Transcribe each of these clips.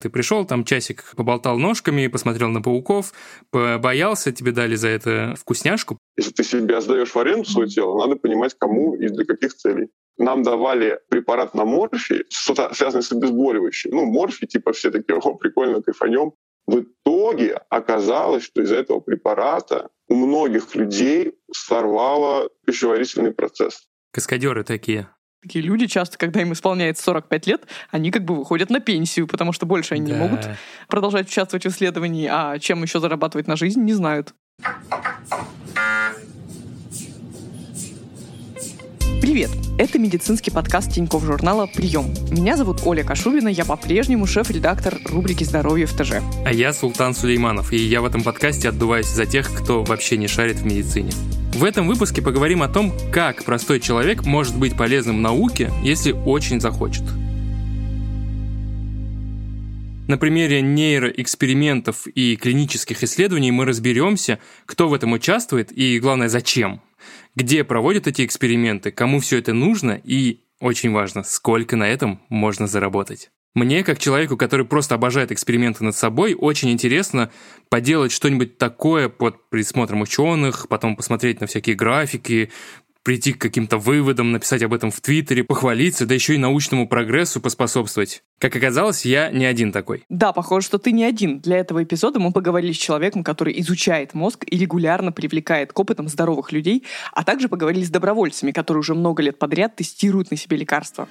Ты пришел, там часик поболтал ножками, посмотрел на пауков, боялся, тебе дали за это вкусняшку. Если ты себя сдаешь в аренду свое тело, надо понимать, кому и для каких целей. Нам давали препарат на морфий, что-то связанное с обезболивающим. Ну, морфий, типа все такие, о, прикольно, кайфанем. В итоге оказалось, что из этого препарата у многих людей сорвало пищеварительный процесс. Каскадеры такие. Такие люди часто, когда им исполняется 45 лет, они как бы выходят на пенсию, потому что больше они да. не могут продолжать участвовать в исследовании, а чем еще зарабатывать на жизнь, не знают. Привет! Это медицинский подкаст Тинькофф журнала «Прием». Меня зовут Оля Кашубина, я по-прежнему шеф-редактор рубрики «Здоровье в ТЖ». А я Султан Сулейманов, и я в этом подкасте отдуваюсь за тех, кто вообще не шарит в медицине. В этом выпуске поговорим о том, как простой человек может быть полезным науке, если очень захочет. На примере нейроэкспериментов и клинических исследований мы разберемся, кто в этом участвует и, главное, зачем. Где проводят эти эксперименты, кому все это нужно и, очень важно, сколько на этом можно заработать. Мне, как человеку, который просто обожает эксперименты над собой, очень интересно поделать что-нибудь такое под присмотром ученых, потом посмотреть на всякие графики, прийти к каким-то выводам, написать об этом в Твиттере, похвалиться, да еще и научному прогрессу поспособствовать. Как оказалось, я не один такой. Да, похоже, что ты не один. Для этого эпизода мы поговорили с человеком, который изучает мозг и регулярно привлекает к опытам здоровых людей, а также поговорили с добровольцами, которые уже много лет подряд тестируют на себе лекарства.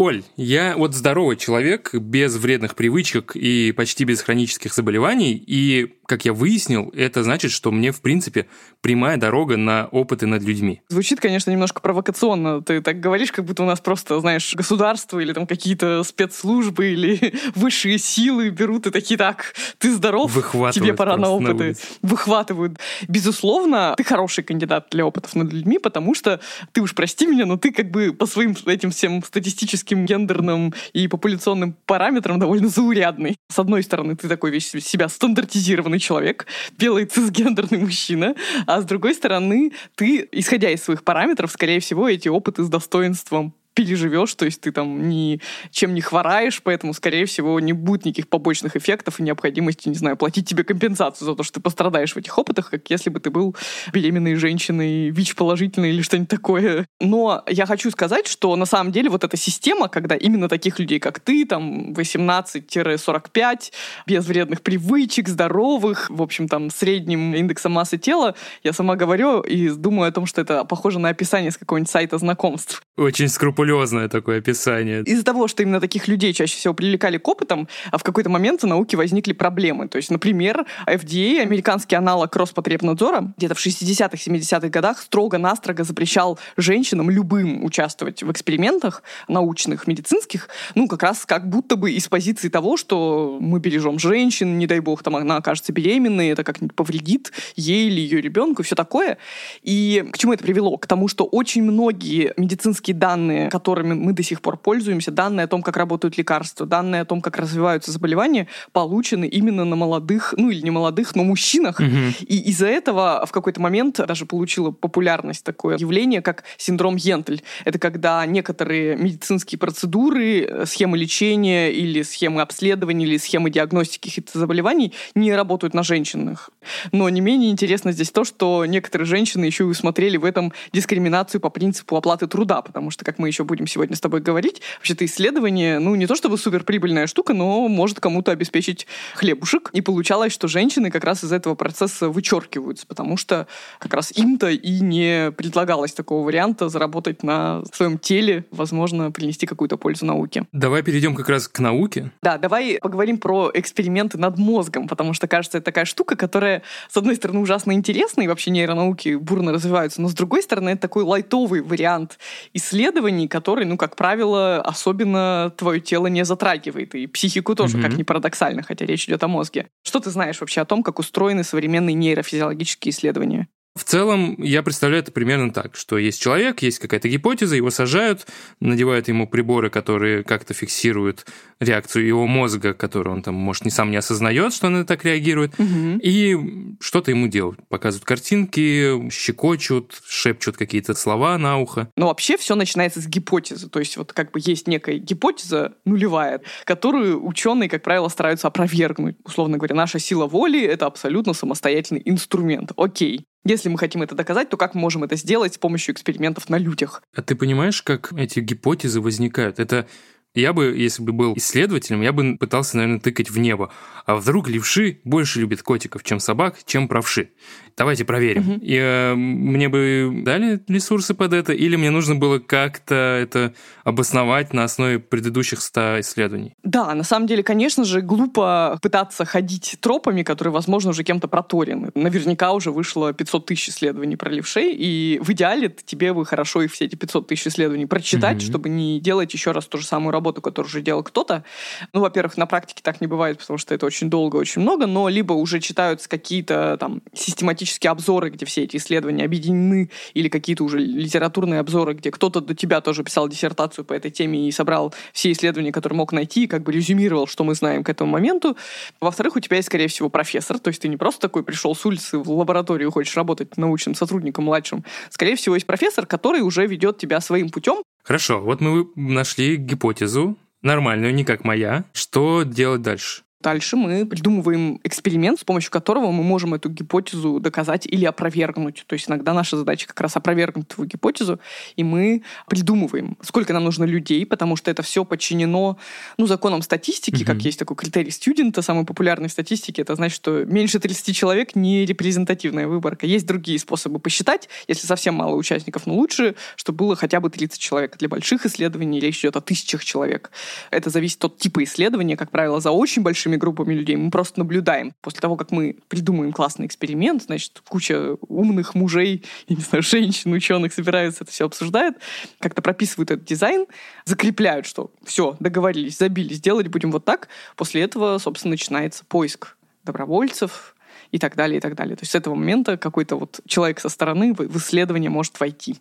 Оль, я вот здоровый человек, без вредных привычек и почти без хронических заболеваний, и как я выяснил, это значит, что мне, в принципе, прямая дорога на опыты над людьми. Звучит, конечно, немножко провокационно. Ты так говоришь, как будто у нас просто, знаешь, государство или там какие-то спецслужбы или высшие силы берут и такие, так, ты здоров, тебе пора на опыты. На Выхватывают. Безусловно, ты хороший кандидат для опытов над людьми, потому что ты уж прости меня, но ты как бы по своим этим всем статистическим, гендерным и популяционным параметрам довольно заурядный. С одной стороны, ты такой весь себя стандартизированный человек, белый цисгендерный мужчина, а с другой стороны, ты, исходя из своих параметров, скорее всего, эти опыты с достоинством переживешь, то есть ты там ни чем не хвораешь, поэтому, скорее всего, не будет никаких побочных эффектов и необходимости, не знаю, платить тебе компенсацию за то, что ты пострадаешь в этих опытах, как если бы ты был беременной женщиной, ВИЧ-положительной или что-нибудь такое. Но я хочу сказать, что на самом деле вот эта система, когда именно таких людей, как ты, там 18-45, без вредных привычек, здоровых, в общем, там средним индексом массы тела, я сама говорю и думаю о том, что это похоже на описание с какого-нибудь сайта знакомств. Очень скрупулезно скрупулезное такое описание. Из-за того, что именно таких людей чаще всего привлекали к опытам, а в какой-то момент в науке возникли проблемы. То есть, например, FDA, американский аналог Роспотребнадзора, где-то в 60-х, 70-х годах строго-настрого запрещал женщинам любым участвовать в экспериментах научных, медицинских, ну, как раз как будто бы из позиции того, что мы бережем женщин, не дай бог, там она окажется беременной, это как-нибудь повредит ей или ее ребенку, все такое. И к чему это привело? К тому, что очень многие медицинские данные, которыми мы до сих пор пользуемся, данные о том, как работают лекарства, данные о том, как развиваются заболевания, получены именно на молодых, ну или не молодых, но мужчинах. Угу. И из-за этого в какой-то момент даже получило популярность такое явление, как синдром Йентель. Это когда некоторые медицинские процедуры, схемы лечения или схемы обследования или схемы диагностики каких-то заболеваний не работают на женщинах. Но не менее интересно здесь то, что некоторые женщины еще и усмотрели в этом дискриминацию по принципу оплаты труда, потому что, как мы еще будем сегодня с тобой говорить. Вообще-то исследование, ну, не то чтобы суперприбыльная штука, но может кому-то обеспечить хлебушек. И получалось, что женщины как раз из этого процесса вычеркиваются, потому что как раз им-то и не предлагалось такого варианта заработать на своем теле, возможно, принести какую-то пользу науке. Давай перейдем как раз к науке. Да, давай поговорим про эксперименты над мозгом, потому что, кажется, это такая штука, которая, с одной стороны, ужасно интересна, и вообще нейронауки бурно развиваются, но с другой стороны, это такой лайтовый вариант исследований, который, ну, как правило, особенно твое тело не затрагивает. И психику тоже, mm-hmm. как ни парадоксально, хотя речь идет о мозге. Что ты знаешь вообще о том, как устроены современные нейрофизиологические исследования? В целом, я представляю это примерно так, что есть человек, есть какая-то гипотеза, его сажают, надевают ему приборы, которые как-то фиксируют реакцию его мозга, которую он там, может, не сам не осознает, что он так реагирует, угу. и что-то ему делают. Показывают картинки, щекочут, шепчут какие-то слова на ухо. Но вообще все начинается с гипотезы. То есть вот как бы есть некая гипотеза нулевая, которую ученые, как правило, стараются опровергнуть. Условно говоря, наша сила воли — это абсолютно самостоятельный инструмент. Окей. Если мы хотим это доказать, то как мы можем это сделать с помощью экспериментов на людях? А ты понимаешь, как эти гипотезы возникают? Это я бы, если бы был исследователем, я бы пытался, наверное, тыкать в небо. А вдруг левши больше любят котиков, чем собак, чем правши? Давайте проверим. Угу. И э, мне бы дали ресурсы под это, или мне нужно было как-то это обосновать на основе предыдущих 100 исследований? Да, на самом деле, конечно же, глупо пытаться ходить тропами, которые, возможно, уже кем-то проторены. Наверняка уже вышло 500 тысяч исследований про левшей, и в идеале тебе бы хорошо их все эти 500 тысяч исследований прочитать, угу. чтобы не делать еще раз ту же самую работу, которую уже делал кто-то. Ну, во-первых, на практике так не бывает, потому что это очень долго, очень много, но либо уже читаются какие-то там систематические практически обзоры, где все эти исследования объединены, или какие-то уже литературные обзоры, где кто-то до тебя тоже писал диссертацию по этой теме и собрал все исследования, которые мог найти, и как бы резюмировал, что мы знаем к этому моменту. Во-вторых, у тебя есть, скорее всего, профессор, то есть ты не просто такой пришел с улицы в лабораторию, хочешь работать научным сотрудником младшим. Скорее всего, есть профессор, который уже ведет тебя своим путем. Хорошо, вот мы нашли гипотезу, нормальную, не как моя. Что делать дальше? Дальше мы придумываем эксперимент, с помощью которого мы можем эту гипотезу доказать или опровергнуть. То есть иногда наша задача как раз опровергнуть твою гипотезу, и мы придумываем, сколько нам нужно людей, потому что это все подчинено ну, законам статистики, mm-hmm. как есть такой критерий студента, самый популярный в статистике. Это значит, что меньше 30 человек не репрезентативная выборка. Есть другие способы посчитать, если совсем мало участников, но лучше, чтобы было хотя бы 30 человек. Для больших исследований речь идет о тысячах человек. Это зависит от типа исследования, как правило, за очень большим большими группами людей. Мы просто наблюдаем. После того, как мы придумаем классный эксперимент, значит, куча умных мужей, я не знаю, женщин, ученых собираются, это все обсуждают, как-то прописывают этот дизайн, закрепляют, что все, договорились, забили, сделать будем вот так. После этого, собственно, начинается поиск добровольцев, и так далее, и так далее. То есть с этого момента какой-то вот человек со стороны в исследование может войти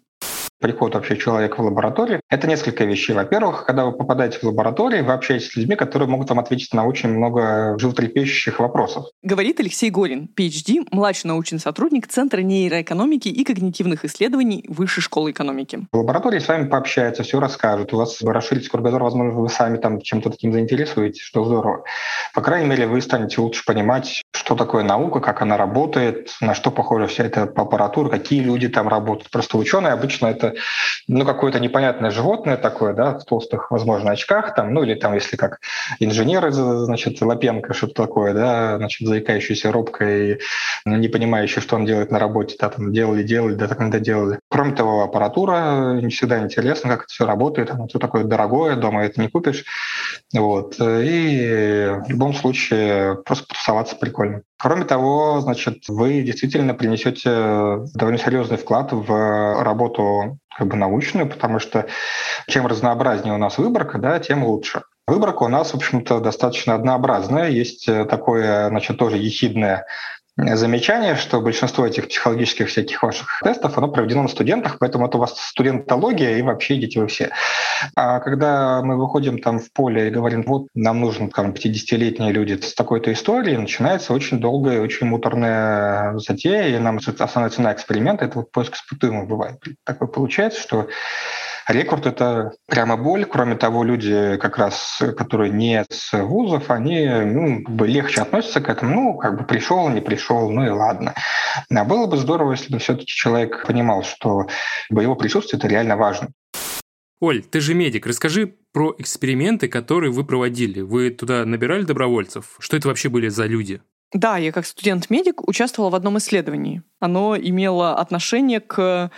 приход вообще человека в лабораторию, это несколько вещей. Во-первых, когда вы попадаете в лабораторию, вы общаетесь с людьми, которые могут вам ответить на очень много животрепещущих вопросов. Говорит Алексей Горин, PhD, младший научный сотрудник Центра нейроэкономики и когнитивных исследований Высшей школы экономики. В лаборатории с вами пообщаются, все расскажут. У вас расширится кругозор, возможно, вы сами там чем-то таким заинтересуетесь, что здорово. По крайней мере, вы станете лучше понимать, что такое наука, как она работает, на что похожа вся эта аппаратура, какие люди там работают. Просто ученые обычно это ну, какое-то непонятное животное такое, да, в толстых, возможно, очках, там, ну, или там, если как инженеры, значит, Лапенко, что-то такое, да, значит, заикающийся робко и не понимающий, что он делает на работе, да, там, делали, делали, да, так не доделали. Кроме того, аппаратура, не всегда интересно, как это все работает, оно все такое дорогое, дома это не купишь, вот, и в любом случае просто потусоваться прикольно. Кроме того, значит, вы действительно принесете довольно серьезный вклад в работу как бы научную, потому что чем разнообразнее у нас выборка, да, тем лучше. Выборка у нас, в общем-то, достаточно однообразная. Есть такое, значит, тоже ехидное замечание, что большинство этих психологических всяких ваших тестов, оно проведено на студентах, поэтому это у вас студентология, и вообще идите вы все. А когда мы выходим там в поле и говорим, вот нам нужны там 50-летние люди с такой-то историей, начинается очень долгая очень муторная затея, и нам основная цена эксперимента — это вот поиск испытуемых бывает. Такое получается, что Рекорд — это прямо боль. Кроме того, люди, как раз, которые не с вузов, они ну, как бы легче относятся к этому. Ну, как бы пришел, не пришел, ну и ладно. А было бы здорово, если бы все-таки человек понимал, что его присутствие — это реально важно. Оль, ты же медик, расскажи про эксперименты, которые вы проводили. Вы туда набирали добровольцев? Что это вообще были за люди? Да, я как студент-медик участвовала в одном исследовании. Оно имело отношение к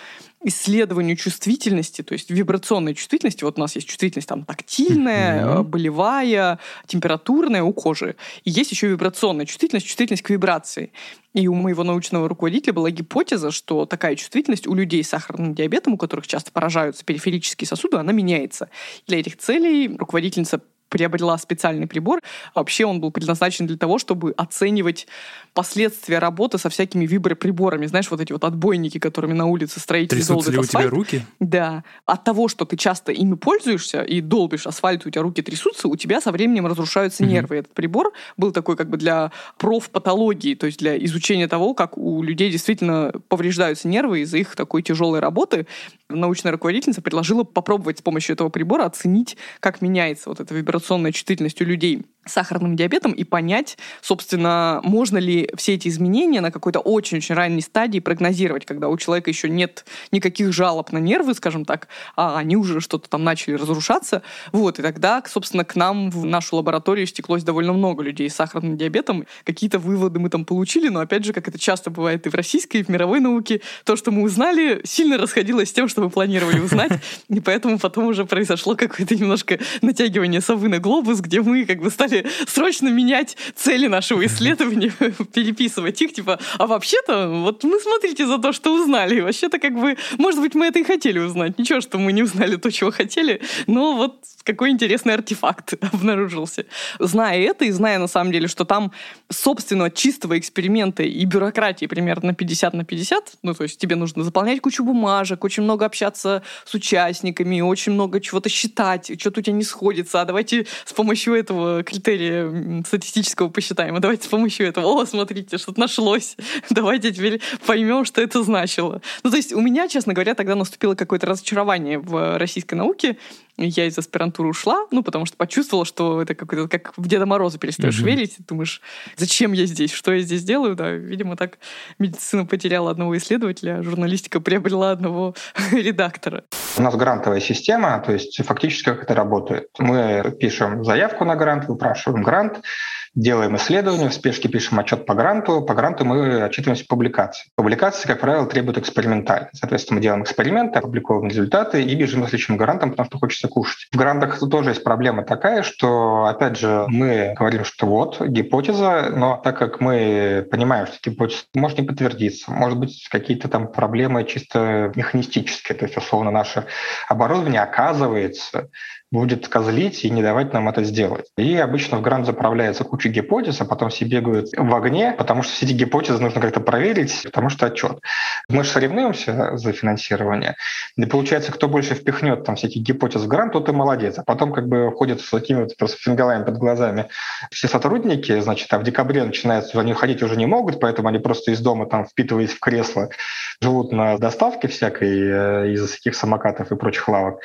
исследованию чувствительности, то есть вибрационной чувствительности. Вот у нас есть чувствительность там тактильная, mm-hmm. болевая, температурная у кожи. И есть еще вибрационная чувствительность, чувствительность к вибрации. И у моего научного руководителя была гипотеза, что такая чувствительность у людей с сахарным диабетом, у которых часто поражаются периферические сосуды, она меняется. Для этих целей руководительница приобрела специальный прибор. Вообще он был предназначен для того, чтобы оценивать последствия работы со всякими виброприборами. Знаешь, вот эти вот отбойники, которыми на улице строители Трясутся долбят ли у асфальт. тебя руки? Да. От того, что ты часто ими пользуешься и долбишь асфальт, у тебя руки трясутся, у тебя со временем разрушаются Мгм. нервы. Этот прибор был такой как бы для профпатологии, то есть для изучения того, как у людей действительно повреждаются нервы из-за их такой тяжелой работы. Научная руководительница предложила попробовать с помощью этого прибора оценить, как меняется вот эта вибрационная чувствительность у людей сахарным диабетом и понять, собственно, можно ли все эти изменения на какой-то очень-очень ранней стадии прогнозировать, когда у человека еще нет никаких жалоб на нервы, скажем так, а они уже что-то там начали разрушаться. Вот, и тогда, собственно, к нам в нашу лабораторию стеклось довольно много людей с сахарным диабетом. Какие-то выводы мы там получили, но, опять же, как это часто бывает и в российской, и в мировой науке, то, что мы узнали, сильно расходилось с тем, что мы планировали узнать, и поэтому потом уже произошло какое-то немножко натягивание совы на глобус, где мы как бы стали срочно менять цели нашего исследования, переписывать их, типа, а вообще-то, вот мы смотрите за то, что узнали, вообще-то как бы, может быть, мы это и хотели узнать, ничего, что мы не узнали то, чего хотели, но вот какой интересный артефакт обнаружился. Зная это и зная на самом деле, что там собственно чистого эксперимента и бюрократии примерно 50 на 50, ну то есть тебе нужно заполнять кучу бумажек, очень много общаться с участниками, очень много чего-то считать, что-то у тебя не сходится, а давайте с помощью этого критерия статистического посчитаем, а давайте с помощью этого, о, смотрите, что-то нашлось, давайте теперь поймем, что это значило. Ну то есть у меня, честно говоря, тогда наступило какое-то разочарование в российской науке, я из аспирантуры ушла, ну, потому что почувствовала, что это какой-то, как в Деда Мороза перестаешь Мгм. верить, думаешь, зачем я здесь, что я здесь делаю, да, видимо, так медицина потеряла одного исследователя, а журналистика приобрела одного редактора. У нас грантовая система, то есть фактически как это работает. Мы пишем заявку на грант, выпрашиваем грант, делаем исследование, в спешке пишем отчет по гранту. По гранту мы отчитываемся публикации. Публикации, как правило, требуют экспериментально. Соответственно, мы делаем эксперименты, опубликовываем результаты и бежим за следующим грантом, потому что хочется кушать. В грантах тоже есть проблема такая, что, опять же, мы говорим, что вот гипотеза, но так как мы понимаем, что гипотеза может не подтвердиться, может быть какие-то там проблемы чисто механистические, то есть, условно, наше оборудование оказывается будет козлить и не давать нам это сделать. И обычно в грант заправляется куча гипотез, а потом все бегают в огне, потому что все эти гипотезы нужно как-то проверить, потому что отчет. Мы же соревнуемся за финансирование, и получается, кто больше впихнет там всяких гипотез в грант, тот и молодец. А потом как бы ходят с такими вот просто фингалами под глазами все сотрудники, значит, а в декабре начинается, они ходить уже не могут, поэтому они просто из дома там впитываясь в кресло, живут на доставке всякой э, из всяких самокатов и прочих лавок,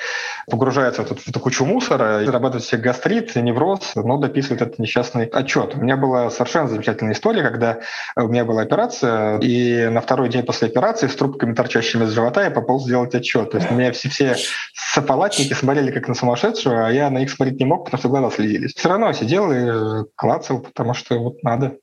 погружаются в, эту- в эту кучу мусора, и зарабатывают себе гастрит, невроз, но дописывают этот несчастный отчет. У меня была совершенно замечательная история, когда у меня была операция, и на второй день после операции с трубками, торчащими из живота, я пополз сделать отчет. То есть меня все, все сопалатники смотрели как на сумасшедшего, а я на них смотреть не мог, потому что глаза слезились. Все равно сидел и клацал, потому что вот надо.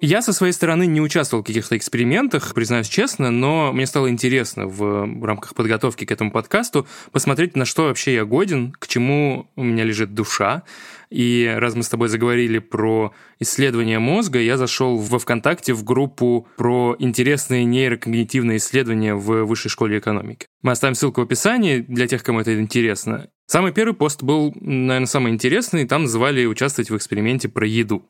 Я со своей стороны не участвовал в каких-то экспериментах, признаюсь честно, но мне стало интересно в рамках подготовки к этому подкасту посмотреть, на что вообще я годен, к чему у меня лежит душа. И раз мы с тобой заговорили про исследование мозга, я зашел во ВКонтакте в группу про интересные нейрокогнитивные исследования в Высшей школе экономики. Мы оставим ссылку в описании для тех, кому это интересно. Самый первый пост был, наверное, самый интересный. Там называли участвовать в эксперименте про еду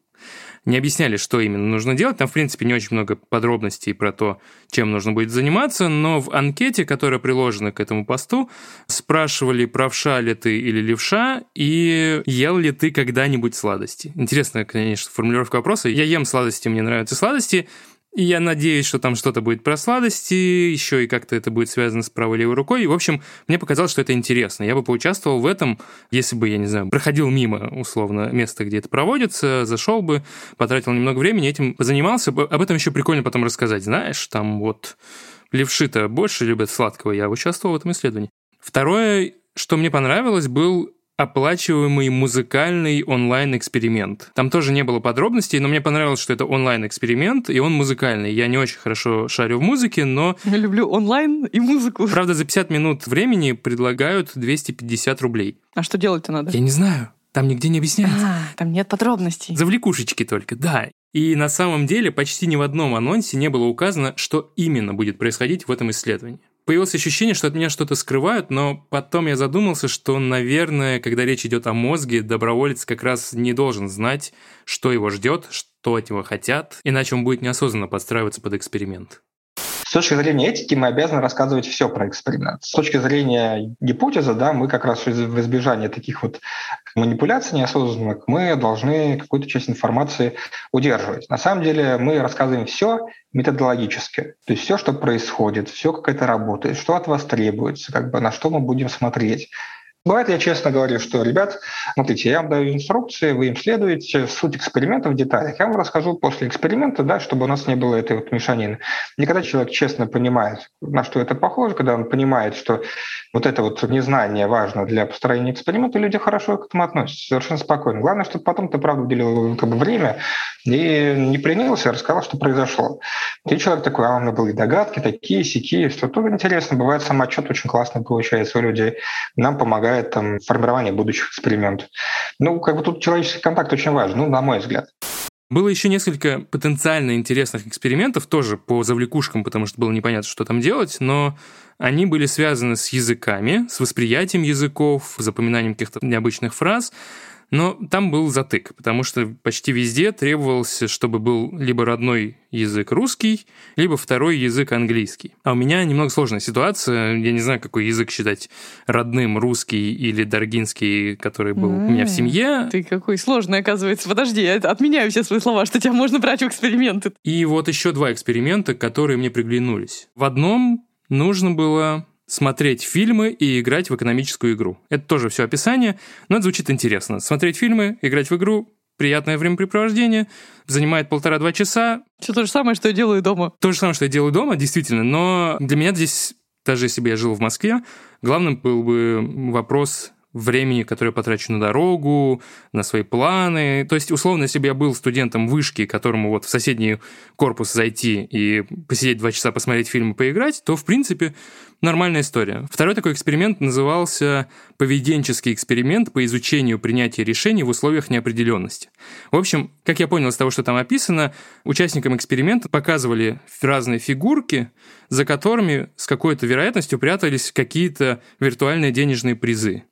не объясняли, что именно нужно делать. Там, в принципе, не очень много подробностей про то, чем нужно будет заниматься, но в анкете, которая приложена к этому посту, спрашивали, правша ли ты или левша, и ел ли ты когда-нибудь сладости. Интересная, конечно, формулировка вопроса. Я ем сладости, мне нравятся сладости, и я надеюсь, что там что-то будет про сладости, еще и как-то это будет связано с правой левой рукой. И, в общем, мне показалось, что это интересно. Я бы поучаствовал в этом, если бы, я не знаю, проходил мимо, условно, места, где это проводится, зашел бы, потратил немного времени, этим занимался. Об этом еще прикольно потом рассказать. Знаешь, там вот левши-то больше любят сладкого. Я участвовал в этом исследовании. Второе, что мне понравилось, был оплачиваемый музыкальный онлайн-эксперимент. Там тоже не было подробностей, но мне понравилось, что это онлайн-эксперимент, и он музыкальный. Я не очень хорошо шарю в музыке, но... Я люблю онлайн и музыку. Правда, за 50 минут времени предлагают 250 рублей. А что делать-то надо? Я не знаю. Там нигде не объясняется. А, там нет подробностей. Завлекушечки только, да. И на самом деле почти ни в одном анонсе не было указано, что именно будет происходить в этом исследовании. Появилось ощущение, что от меня что-то скрывают, но потом я задумался, что, наверное, когда речь идет о мозге, доброволец как раз не должен знать, что его ждет, что от него хотят, иначе он будет неосознанно подстраиваться под эксперимент. С точки зрения этики мы обязаны рассказывать все про эксперимент. С точки зрения гипотезы, да, мы как раз в избежание таких вот манипуляций неосознанных, мы должны какую-то часть информации удерживать. На самом деле мы рассказываем все методологически. То есть все, что происходит, все, как это работает, что от вас требуется, как бы на что мы будем смотреть, Бывает, я честно говорю, что, ребят, смотрите, я вам даю инструкции, вы им следуете, суть эксперимента в деталях. Я вам расскажу после эксперимента, да, чтобы у нас не было этой вот мешанины. И когда человек честно понимает, на что это похоже, когда он понимает, что вот это вот незнание важно для построения эксперимента, люди хорошо к этому относятся, совершенно спокойно. Главное, чтобы потом ты, правда, уделил как бы, время и не принялся, а рассказал, что произошло. И человек такой, а у меня были догадки, такие, сякие, что тоже интересно. Бывает, самоотчет очень классно получается у людей. Нам помогает там формирование будущих экспериментов. Ну, как бы тут человеческий контакт очень важен, ну, на мой взгляд. Было еще несколько потенциально интересных экспериментов, тоже по завлекушкам, потому что было непонятно, что там делать, но они были связаны с языками, с восприятием языков, запоминанием каких-то необычных фраз. Но там был затык, потому что почти везде требовалось, чтобы был либо родной язык русский, либо второй язык английский. А у меня немного сложная ситуация. Я не знаю, какой язык считать родным, русский или даргинский, который был mm-hmm. у меня в семье. Ты какой сложный, оказывается. Подожди, я отменяю все свои слова, что тебя можно брать в эксперименты. И вот еще два эксперимента, которые мне приглянулись. В одном нужно было смотреть фильмы и играть в экономическую игру. Это тоже все описание, но это звучит интересно. Смотреть фильмы, играть в игру, приятное времяпрепровождение, занимает полтора-два часа. Все то же самое, что я делаю дома. То же самое, что я делаю дома, действительно, но для меня здесь, даже если бы я жил в Москве, главным был бы вопрос времени, которое потрачу на дорогу, на свои планы. То есть, условно, если бы я был студентом вышки, которому вот в соседний корпус зайти и посидеть два часа, посмотреть фильм и поиграть, то, в принципе, нормальная история. Второй такой эксперимент назывался «Поведенческий эксперимент по изучению принятия решений в условиях неопределенности». В общем, как я понял из того, что там описано, участникам эксперимента показывали разные фигурки, за которыми с какой-то вероятностью прятались какие-то виртуальные денежные призы.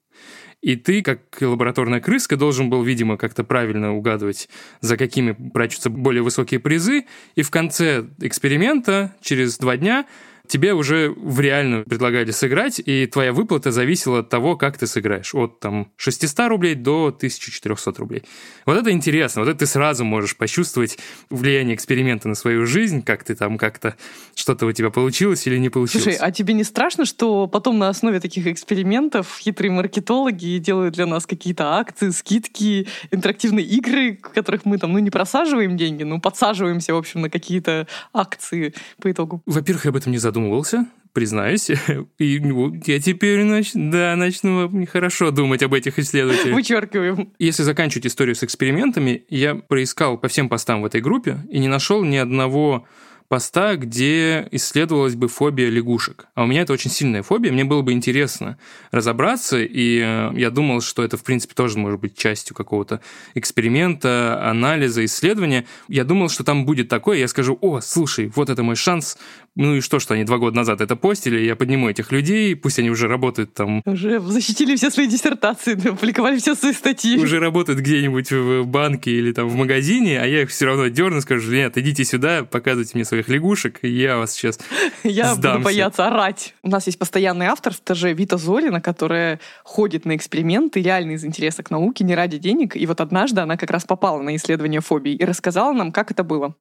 И ты, как лабораторная крыска, должен был, видимо, как-то правильно угадывать, за какими прячутся более высокие призы. И в конце эксперимента, через два дня, тебе уже в реальную предлагали сыграть, и твоя выплата зависела от того, как ты сыграешь. От там 600 рублей до 1400 рублей. Вот это интересно. Вот это ты сразу можешь почувствовать влияние эксперимента на свою жизнь, как ты там как-то что-то у тебя получилось или не получилось. Слушай, а тебе не страшно, что потом на основе таких экспериментов хитрые маркетологи делают для нас какие-то акции, скидки, интерактивные игры, в которых мы там, ну, не просаживаем деньги, но подсаживаемся, в общем, на какие-то акции по итогу? Во-первых, я об этом не задумывался задумывался, признаюсь. И ну, я теперь нач... да, начну хорошо думать об этих исследователях. Вычеркиваем. Если заканчивать историю с экспериментами, я проискал по всем постам в этой группе и не нашел ни одного поста, где исследовалась бы фобия лягушек. А у меня это очень сильная фобия, мне было бы интересно разобраться, и э, я думал, что это, в принципе, тоже может быть частью какого-то эксперимента, анализа, исследования. Я думал, что там будет такое, я скажу, о, слушай, вот это мой шанс, ну и что, что они два года назад это постили, я подниму этих людей, пусть они уже работают там... Уже защитили все свои диссертации, опубликовали все свои статьи. Уже работают где-нибудь в банке или там в магазине, а я их все равно дерну, скажу, нет, идите сюда, показывайте мне свои своих лягушек, и я вас сейчас Я сдамся. буду бояться орать. У нас есть постоянный автор, это же Вита Зорина, которая ходит на эксперименты реально из интереса к науке, не ради денег. И вот однажды она как раз попала на исследование фобий и рассказала нам, как это было.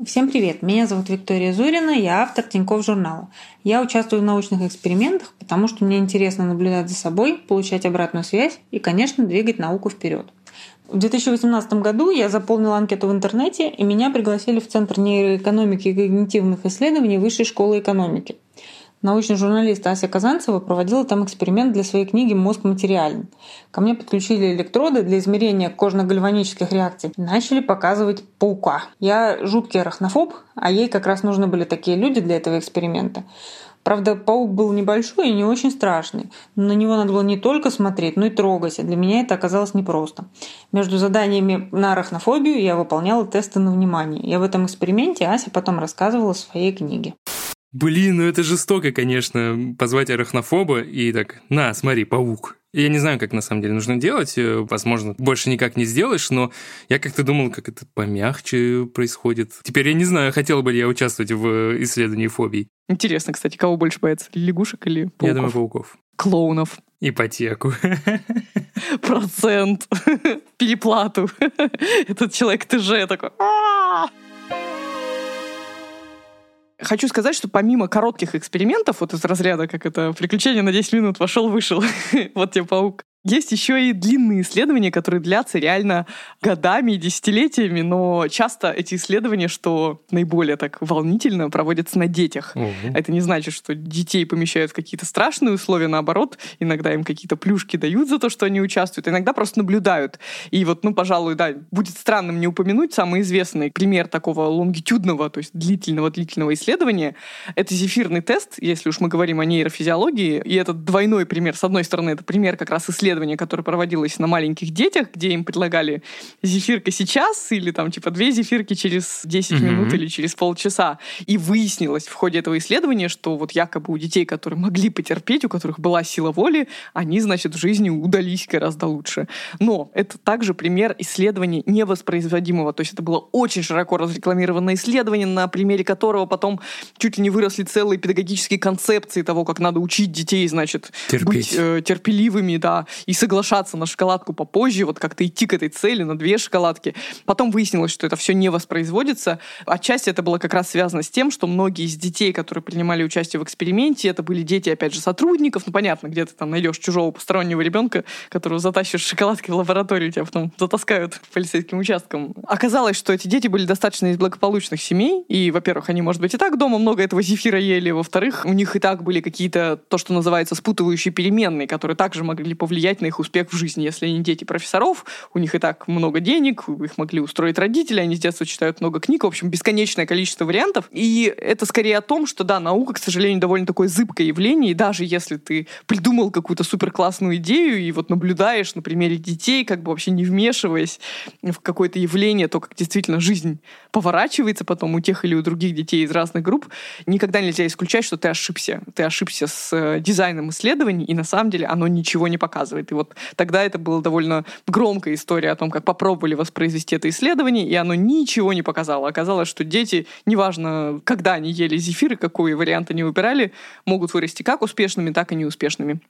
Всем привет! Меня зовут Виктория Зурина, я автор Тинькофф журнала. Я участвую в научных экспериментах, потому что мне интересно наблюдать за собой, получать обратную связь и, конечно, двигать науку вперед. В 2018 году я заполнила анкету в интернете, и меня пригласили в Центр нейроэкономики и когнитивных исследований Высшей школы экономики. Научный журналист Ася Казанцева проводила там эксперимент для своей книги «Мозг материален». Ко мне подключили электроды для измерения кожно-гальванических реакций начали показывать паука. Я жуткий арахнофоб, а ей как раз нужны были такие люди для этого эксперимента. Правда, паук был небольшой и не очень страшный. Но на него надо было не только смотреть, но и трогать. А для меня это оказалось непросто. Между заданиями на арахнофобию я выполняла тесты на внимание. Я в этом эксперименте Ася потом рассказывала в своей книге. Блин, ну это жестоко, конечно, позвать арахнофоба и так, на, смотри, паук. Я не знаю, как на самом деле нужно делать. Э, возможно, больше никак не сделаешь, но я как-то думал, как это помягче происходит. Теперь я не знаю, хотел бы ли я участвовать в исследовании фобий. Интересно, кстати, кого больше боятся? Лягушек или пауков? Я думаю, пауков. Клоунов. Ипотеку. Процент. Переплату. Этот человек ТЖ такой. Хочу сказать, что помимо коротких экспериментов, вот из разряда, как это, приключение на 10 минут, вошел-вышел, вот тебе паук, есть еще и длинные исследования, которые длятся реально годами и десятилетиями, но часто эти исследования, что наиболее так волнительно, проводятся на детях. Угу. Это не значит, что детей помещают в какие-то страшные условия, наоборот, иногда им какие-то плюшки дают за то, что они участвуют, иногда просто наблюдают. И вот, ну, пожалуй, да, будет странным не упомянуть самый известный пример такого лонгитюдного, то есть длительного-длительного исследования. Это зефирный тест, если уж мы говорим о нейрофизиологии, и этот двойной пример. С одной стороны, это пример как раз исследования исследование, которое проводилось на маленьких детях, где им предлагали зефирка сейчас или там типа две зефирки через 10 mm-hmm. минут или через полчаса. И выяснилось в ходе этого исследования, что вот якобы у детей, которые могли потерпеть, у которых была сила воли, они, значит, в жизни удались гораздо лучше. Но это также пример исследования невоспроизводимого. То есть это было очень широко разрекламированное исследование, на примере которого потом чуть ли не выросли целые педагогические концепции того, как надо учить детей, значит, Терпеть. быть э, терпеливыми, да, и соглашаться на шоколадку попозже, вот как-то идти к этой цели на две шоколадки. Потом выяснилось, что это все не воспроизводится. Отчасти это было как раз связано с тем, что многие из детей, которые принимали участие в эксперименте, это были дети, опять же, сотрудников. Ну, понятно, где ты там найдешь чужого постороннего ребенка, которого затащишь шоколадки в лабораторию, тебя потом затаскают полицейским участкам. Оказалось, что эти дети были достаточно из благополучных семей, и, во-первых, они, может быть, и так дома много этого зефира ели, во-вторых, у них и так были какие-то, то, что называется, спутывающие переменные, которые также могли повлиять на их успех в жизни. Если они дети профессоров, у них и так много денег, их могли устроить родители, они с детства читают много книг, в общем, бесконечное количество вариантов. И это скорее о том, что, да, наука, к сожалению, довольно такое зыбкое явление, и даже если ты придумал какую-то суперклассную идею и вот наблюдаешь на примере детей, как бы вообще не вмешиваясь в какое-то явление, то, как действительно жизнь поворачивается потом у тех или у других детей из разных групп, никогда нельзя исключать, что ты ошибся. Ты ошибся с э, дизайном исследований, и на самом деле оно ничего не показывает. И вот тогда это была довольно громкая история о том, как попробовали воспроизвести это исследование, и оно ничего не показало. Оказалось, что дети, неважно, когда они ели зефир и какой вариант они выбирали, могут вырасти как успешными, так и неуспешными.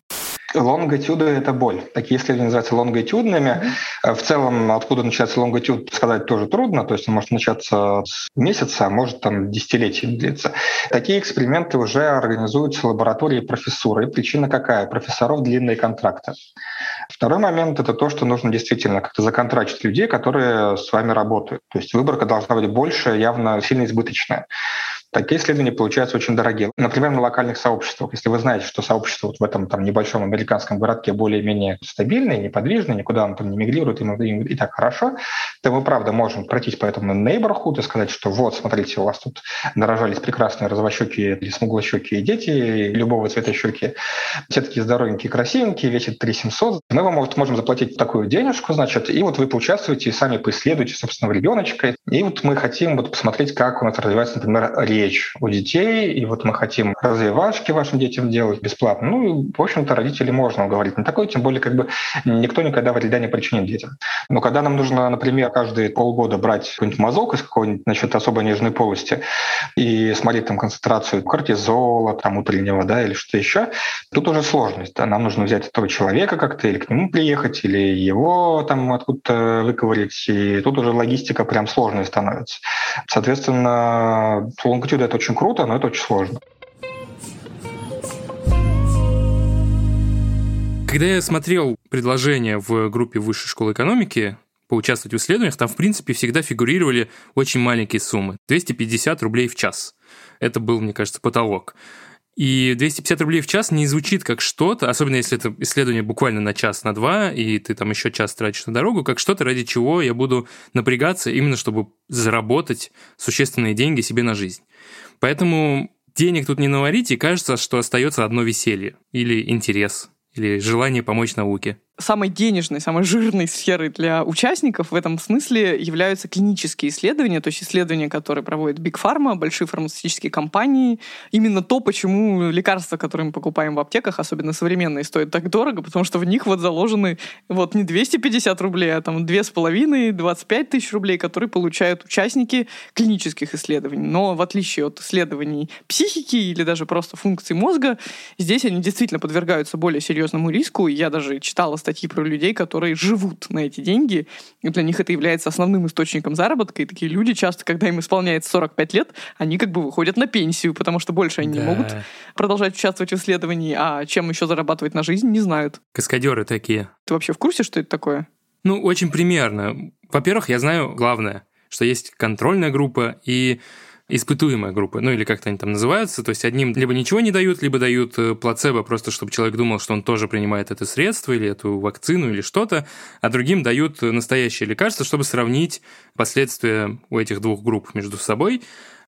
Лонготюды – это боль. Такие исследования называются лонготюдными. В целом, откуда начинается лонготюд, сказать тоже трудно. То есть он может начаться с месяца, а может там десятилетий длиться. Такие эксперименты уже организуются в лаборатории профессуры. Причина какая? Профессоров длинные контракты. Второй момент – это то, что нужно действительно как-то законтрачить людей, которые с вами работают. То есть выборка должна быть больше, явно сильно избыточная. Такие исследования получаются очень дорогие. Например, на локальных сообществах. Если вы знаете, что сообщество вот в этом там, небольшом американском городке более-менее стабильное, неподвижное, никуда оно там не мигрирует, им, им и так хорошо, то мы, правда, можем пройтись по этому neighborhood и сказать, что вот, смотрите, у вас тут нарожались прекрасные розовощеки или смуглощеки дети любого цвета щеки. Все такие здоровенькие, красивенькие, весят 3700. Мы вам может, можем заплатить такую денежку, значит, и вот вы поучаствуете и сами поисследуете, собственно, ребеночка. И вот мы хотим вот посмотреть, как у нас развивается, например, речь речь у детей, и вот мы хотим развивашки вашим детям делать бесплатно. Ну, в общем-то, родители можно уговорить на такое, тем более, как бы никто никогда вреда не причинит детям. Но когда нам нужно, например, каждые полгода брать какой-нибудь мазок из какой-нибудь, значит, особо нежной полости и смотреть там концентрацию кортизола, там, утреннего, да, или что еще, тут уже сложность. Да? Нам нужно взять этого человека как-то или к нему приехать, или его там откуда-то выковырить, и тут уже логистика прям сложная становится. Соответственно, лонгитюда это очень круто, но это очень сложно. Когда я смотрел предложение в группе Высшей школы экономики, поучаствовать в исследованиях, там, в принципе, всегда фигурировали очень маленькие суммы. 250 рублей в час. Это был, мне кажется, потолок. И 250 рублей в час не звучит как что-то, особенно если это исследование буквально на час, на два, и ты там еще час тратишь на дорогу, как что-то, ради чего я буду напрягаться именно, чтобы заработать существенные деньги себе на жизнь. Поэтому денег тут не наварить, и кажется, что остается одно веселье или интерес или желание помочь науке. Самой денежной, самой жирной сферой для участников в этом смысле являются клинические исследования, то есть исследования, которые проводят Big Pharma, большие фармацевтические компании. Именно то, почему лекарства, которые мы покупаем в аптеках, особенно современные, стоят так дорого, потому что в них вот заложены вот не 250 рублей, а там 2,5-25 тысяч рублей, которые получают участники клинических исследований. Но в отличие от исследований психики или даже просто функций мозга, здесь они действительно подвергаются более серьезному риску. Я даже читала статьи про людей, которые живут на эти деньги, и для них это является основным источником заработка. И такие люди часто, когда им исполняется 45 лет, они как бы выходят на пенсию, потому что больше они да. не могут продолжать участвовать в исследовании, а чем еще зарабатывать на жизнь, не знают. Каскадеры такие. Ты вообще в курсе, что это такое? Ну, очень примерно. Во-первых, я знаю главное, что есть контрольная группа и испытуемая группа, ну или как-то они там называются. То есть одним либо ничего не дают, либо дают э, плацебо, просто чтобы человек думал, что он тоже принимает это средство или эту вакцину или что-то, а другим дают настоящее лекарство, чтобы сравнить последствия у этих двух групп между собой.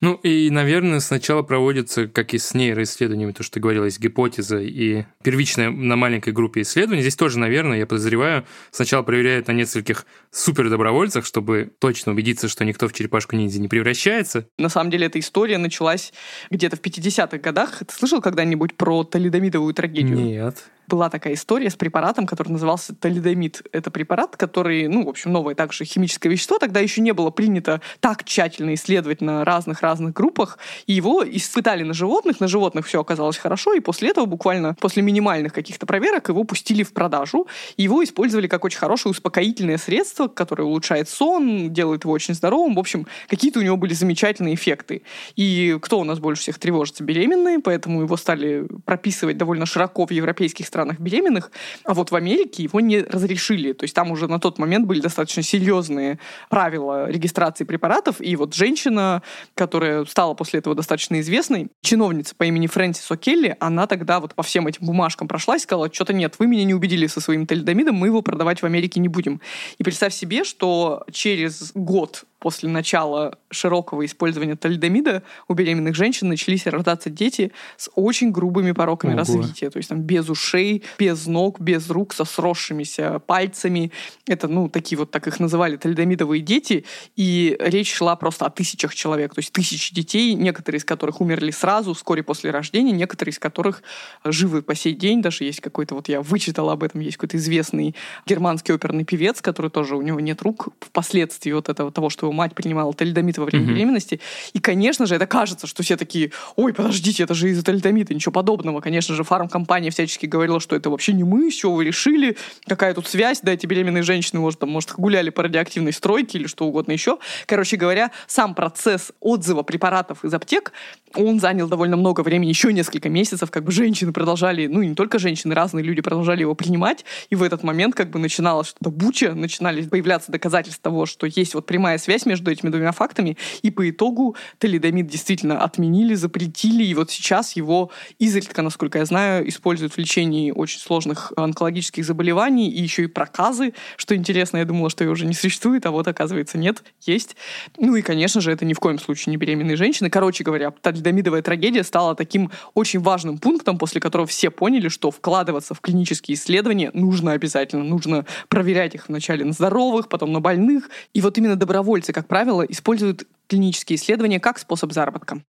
Ну и, наверное, сначала проводится, как и с нейроисследованиями, то, что ты говорила, есть гипотеза и первичная на маленькой группе исследований. Здесь тоже, наверное, я подозреваю, сначала проверяют на нескольких супердобровольцах, чтобы точно убедиться, что никто в черепашку ниндзя не превращается. На самом деле эта история началась где-то в 50-х годах. Ты слышал когда-нибудь про талидомидовую трагедию? Нет была такая история с препаратом, который назывался талидомид. Это препарат, который, ну, в общем, новое также химическое вещество. Тогда еще не было принято так тщательно исследовать на разных-разных группах. И его испытали на животных. На животных все оказалось хорошо. И после этого, буквально после минимальных каких-то проверок, его пустили в продажу. Его использовали как очень хорошее успокоительное средство, которое улучшает сон, делает его очень здоровым. В общем, какие-то у него были замечательные эффекты. И кто у нас больше всех тревожится? Беременные, поэтому его стали прописывать довольно широко в европейских странах беременных, а вот в Америке его не разрешили. То есть там уже на тот момент были достаточно серьезные правила регистрации препаратов, и вот женщина, которая стала после этого достаточно известной, чиновница по имени Фрэнсис О'Келли, она тогда вот по всем этим бумажкам прошлась и сказала, что-то нет, вы меня не убедили со своим талидомидом, мы его продавать в Америке не будем. И представь себе, что через год после начала широкого использования талидомида у беременных женщин начались рождаться дети с очень грубыми пороками Ого. развития. То есть там без ушей, без ног, без рук, со сросшимися пальцами. Это, ну, такие вот, так их называли, талидомидовые дети. И речь шла просто о тысячах человек. То есть тысячи детей, некоторые из которых умерли сразу, вскоре после рождения, некоторые из которых живы по сей день. Даже есть какой-то, вот я вычитала об этом, есть какой-то известный германский оперный певец, который тоже, у него нет рук впоследствии вот этого того, что его мать принимала талидомид во время mm-hmm. беременности. И, конечно же, это кажется, что все такие, ой, подождите, это же из-за талидомида, ничего подобного. Конечно же, фармкомпания всячески говорила, что это вообще не мы, чего вы решили, какая тут связь, да, эти беременные женщины, может, там, может, гуляли по радиоактивной стройке или что угодно еще. Короче говоря, сам процесс отзыва препаратов из аптек, он занял довольно много времени, еще несколько месяцев, как бы женщины продолжали, ну, не только женщины, разные люди продолжали его принимать, и в этот момент как бы начиналось что-то буча, начинали появляться доказательства того, что есть вот прямая связь связь между этими двумя фактами, и по итогу талидомид действительно отменили, запретили, и вот сейчас его изредка, насколько я знаю, используют в лечении очень сложных онкологических заболеваний, и еще и проказы, что интересно, я думала, что ее уже не существует, а вот оказывается нет, есть. Ну и, конечно же, это ни в коем случае не беременные женщины. Короче говоря, талидомидовая трагедия стала таким очень важным пунктом, после которого все поняли, что вкладываться в клинические исследования нужно обязательно. Нужно проверять их вначале на здоровых, потом на больных. И вот именно добровольцы, как правило, используют клинические исследования как способ заработка?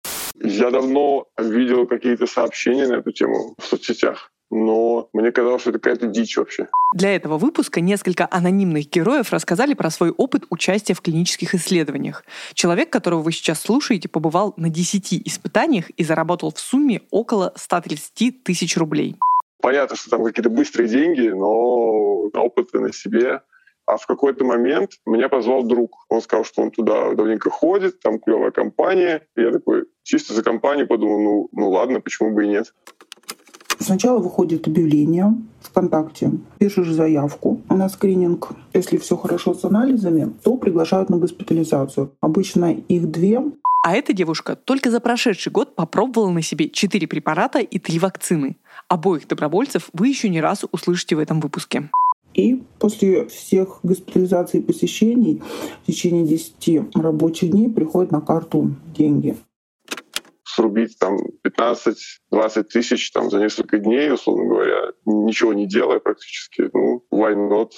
Я давно видел какие-то сообщения на эту тему в соцсетях но мне казалось, что это какая-то дичь вообще. Для этого выпуска несколько анонимных героев рассказали про свой опыт участия в клинических исследованиях. Человек, которого вы сейчас слушаете, побывал на 10 испытаниях и заработал в сумме около 130 тысяч рублей. Понятно, что там какие-то быстрые деньги, но опыт на себе а в какой-то момент меня позвал друг. Он сказал, что он туда давненько ходит, там клевая компания. И я такой чисто за компанию подумал, ну, ну ладно, почему бы и нет. Сначала выходит объявление ВКонтакте, пишешь заявку на скрининг. Если все хорошо с анализами, то приглашают на госпитализацию. Обычно их две. А эта девушка только за прошедший год попробовала на себе 4 препарата и 3 вакцины. Обоих добровольцев вы еще не раз услышите в этом выпуске. И после всех госпитализаций и посещений в течение 10 рабочих дней приходят на карту деньги. срубить там 15-20 тысяч там, за несколько дней, условно говоря, ничего не делая практически. Ну, why not?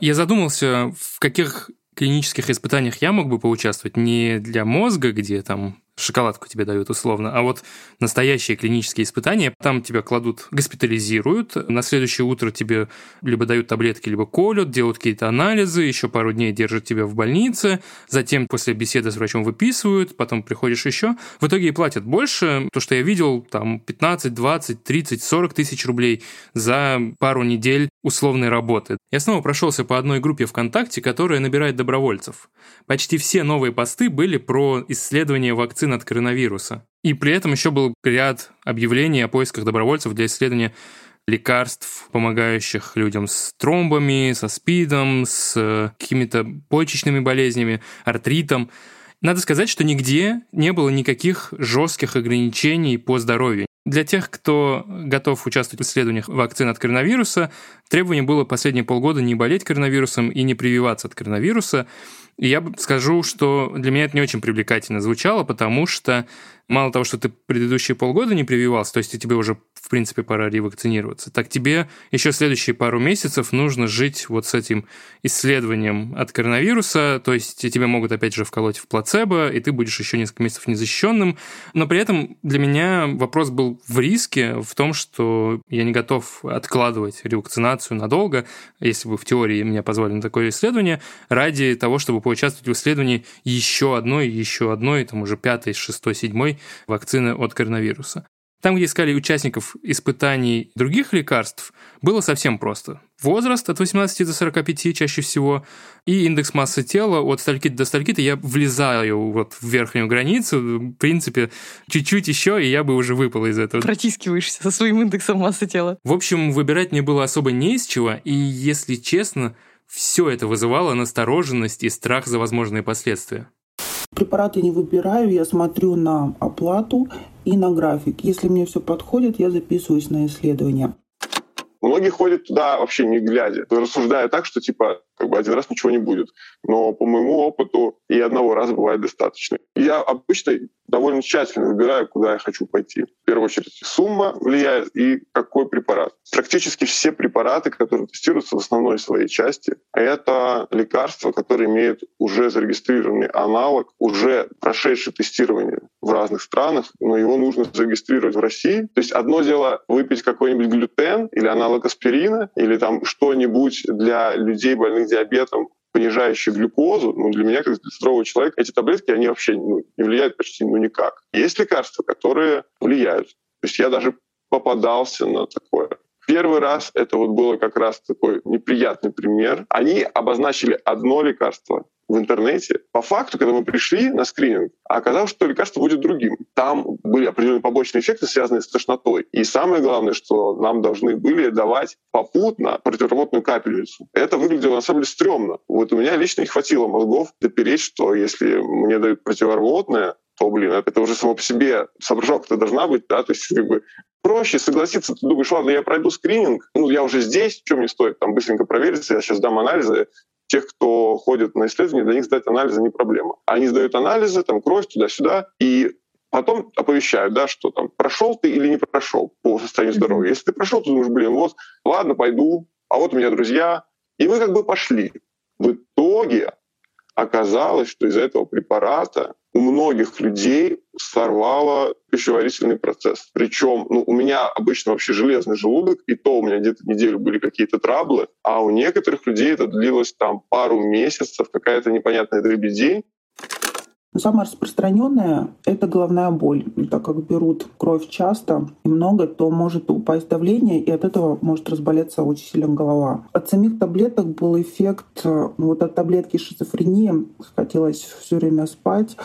Я задумался, в каких клинических испытаниях я мог бы поучаствовать не для мозга, где там шоколадку тебе дают условно, а вот настоящие клинические испытания, там тебя кладут, госпитализируют, на следующее утро тебе либо дают таблетки, либо колют, делают какие-то анализы, еще пару дней держат тебя в больнице, затем после беседы с врачом выписывают, потом приходишь еще. В итоге и платят больше, то, что я видел, там 15, 20, 30, 40 тысяч рублей за пару недель условной работы. Я снова прошелся по одной группе ВКонтакте, которая набирает добровольцев. Почти все новые посты были про исследование вакцин от коронавируса. И при этом еще был ряд объявлений о поисках добровольцев для исследования лекарств, помогающих людям с тромбами, со спидом, с э, какими-то почечными болезнями, артритом. Надо сказать, что нигде не было никаких жестких ограничений по здоровью. Для тех, кто готов участвовать в исследованиях вакцин от коронавируса, требование было последние полгода не болеть коронавирусом и не прививаться от коронавируса. Я скажу, что для меня это не очень привлекательно звучало, потому что мало того, что ты предыдущие полгода не прививался, то есть тебе уже, в принципе, пора ревакцинироваться, так тебе еще следующие пару месяцев нужно жить вот с этим исследованием от коронавируса, то есть тебе могут опять же вколоть в плацебо, и ты будешь еще несколько месяцев незащищенным. Но при этом для меня вопрос был в риске, в том, что я не готов откладывать ревакцинацию надолго, если бы в теории меня позвали на такое исследование, ради того, чтобы поучаствовать в исследовании еще одной, еще одной, там уже пятой, шестой, седьмой вакцины от коронавируса. Там, где искали участников испытаний других лекарств, было совсем просто. Возраст от 18 до 45 чаще всего, и индекс массы тела от стальки до стальки я влезаю вот в верхнюю границу, в принципе, чуть-чуть еще, и я бы уже выпал из этого. Протискиваешься со своим индексом массы тела. В общем, выбирать мне было особо не из чего, и, если честно, все это вызывало настороженность и страх за возможные последствия. Препараты не выбираю, я смотрю на оплату и на график. Если мне все подходит, я записываюсь на исследование. Многие ходят туда вообще не глядя, рассуждая так, что типа как бы один раз ничего не будет. Но по моему опыту и одного раза бывает достаточно. Я обычно довольно тщательно выбираю, куда я хочу пойти. В первую очередь сумма влияет и какой препарат. Практически все препараты, которые тестируются в основной своей части, это лекарства, которые имеют уже зарегистрированный аналог, уже прошедший тестирование в разных странах, но его нужно зарегистрировать в России. То есть одно дело выпить какой-нибудь глютен или аналог аспирина, или там что-нибудь для людей больных диабетом, понижающий глюкозу, ну, для меня, как для здорового человека, эти таблетки, они вообще ну, не влияют почти ну, никак. Есть лекарства, которые влияют. То есть я даже попадался на такое. Первый раз это вот было как раз такой неприятный пример. Они обозначили одно лекарство, в интернете. По факту, когда мы пришли на скрининг, оказалось, что лекарство будет другим. Там были определенные побочные эффекты, связанные с тошнотой. И самое главное, что нам должны были давать попутно противорвотную капельницу. Это выглядело на самом деле стрёмно. Вот у меня лично не хватило мозгов допереть, что если мне дают противорвотное, то, блин, это уже само по себе соображалка-то должна быть, да, то есть как бы проще согласиться, ты думаешь, ладно, я пройду скрининг, ну, я уже здесь, что мне стоит там быстренько провериться, я сейчас дам анализы, тех, кто ходит на исследования, для них сдать анализы не проблема. Они сдают анализы, там кровь туда-сюда, и потом оповещают, да, что там прошел ты или не прошел по состоянию здоровья. Если ты прошел, то думаешь, блин, вот, ладно, пойду, а вот у меня друзья. И мы как бы пошли. В итоге оказалось, что из-за этого препарата у многих людей сорвало пищеварительный процесс. Причем ну, у меня обычно вообще железный желудок, и то у меня где-то неделю были какие-то траблы, а у некоторых людей это длилось там пару месяцев, какая-то непонятная дребедень. Самое распространенное – это головная боль. Так как берут кровь часто и много, то может упасть давление, и от этого может разболеться очень сильно голова. От самих таблеток был эффект, ну, вот от таблетки шизофрении, хотелось все время спать,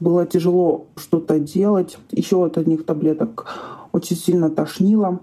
было тяжело что-то делать. Еще от одних таблеток очень сильно тошнило.